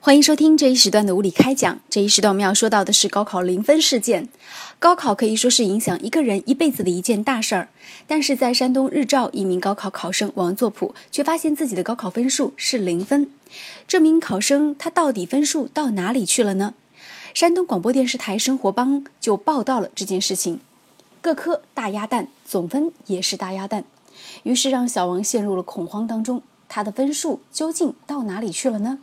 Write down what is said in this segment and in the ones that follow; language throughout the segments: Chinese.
欢迎收听这一时段的物理开讲。这一时段我们要说到的是高考零分事件。高考可以说是影响一个人一辈子的一件大事儿，但是在山东日照，一名高考考生王作普却发现自己的高考分数是零分。这名考生他到底分数到哪里去了呢？山东广播电视台生活帮就报道了这件事情，各科大鸭蛋，总分也是大鸭蛋，于是让小王陷入了恐慌当中。他的分数究竟到哪里去了呢？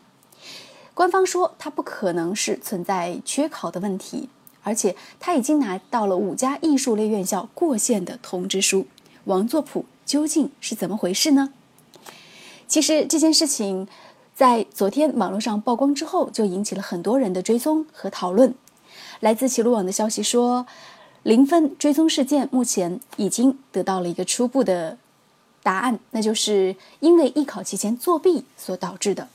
官方说他不可能是存在缺考的问题，而且他已经拿到了五家艺术类院校过线的通知书。王作普究竟是怎么回事呢？其实这件事情在昨天网络上曝光之后，就引起了很多人的追踪和讨论。来自齐鲁网的消息说，零分追踪事件目前已经得到了一个初步的答案，那就是因为艺考期间作弊所导致的。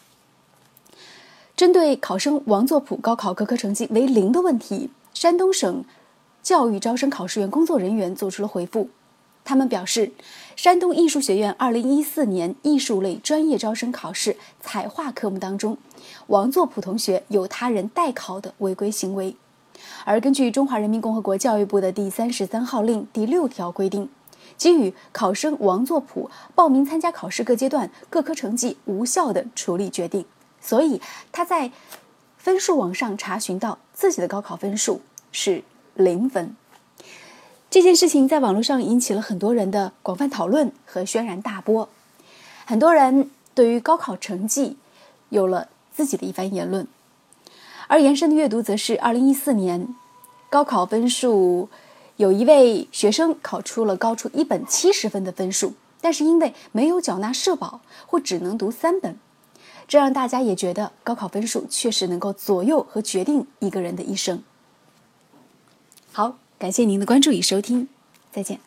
针对考生王作普高考各科成绩为零的问题，山东省教育招生考试院工作人员做出了回复。他们表示，山东艺术学院2014年艺术类专业招生考试彩画科目当中，王作普同学有他人代考的违规行为。而根据中华人民共和国教育部的第三十三号令第六条规定，给予考生王作普报名参加考试各阶段各科成绩无效的处理决定。所以他在分数网上查询到自己的高考分数是零分，这件事情在网络上引起了很多人的广泛讨论和轩然大波。很多人对于高考成绩有了自己的一番言论，而延伸的阅读则是：二零一四年高考分数，有一位学生考出了高出一本七十分的分数，但是因为没有缴纳社保，或只能读三本。这让大家也觉得高考分数确实能够左右和决定一个人的一生。好，感谢您的关注与收听，再见。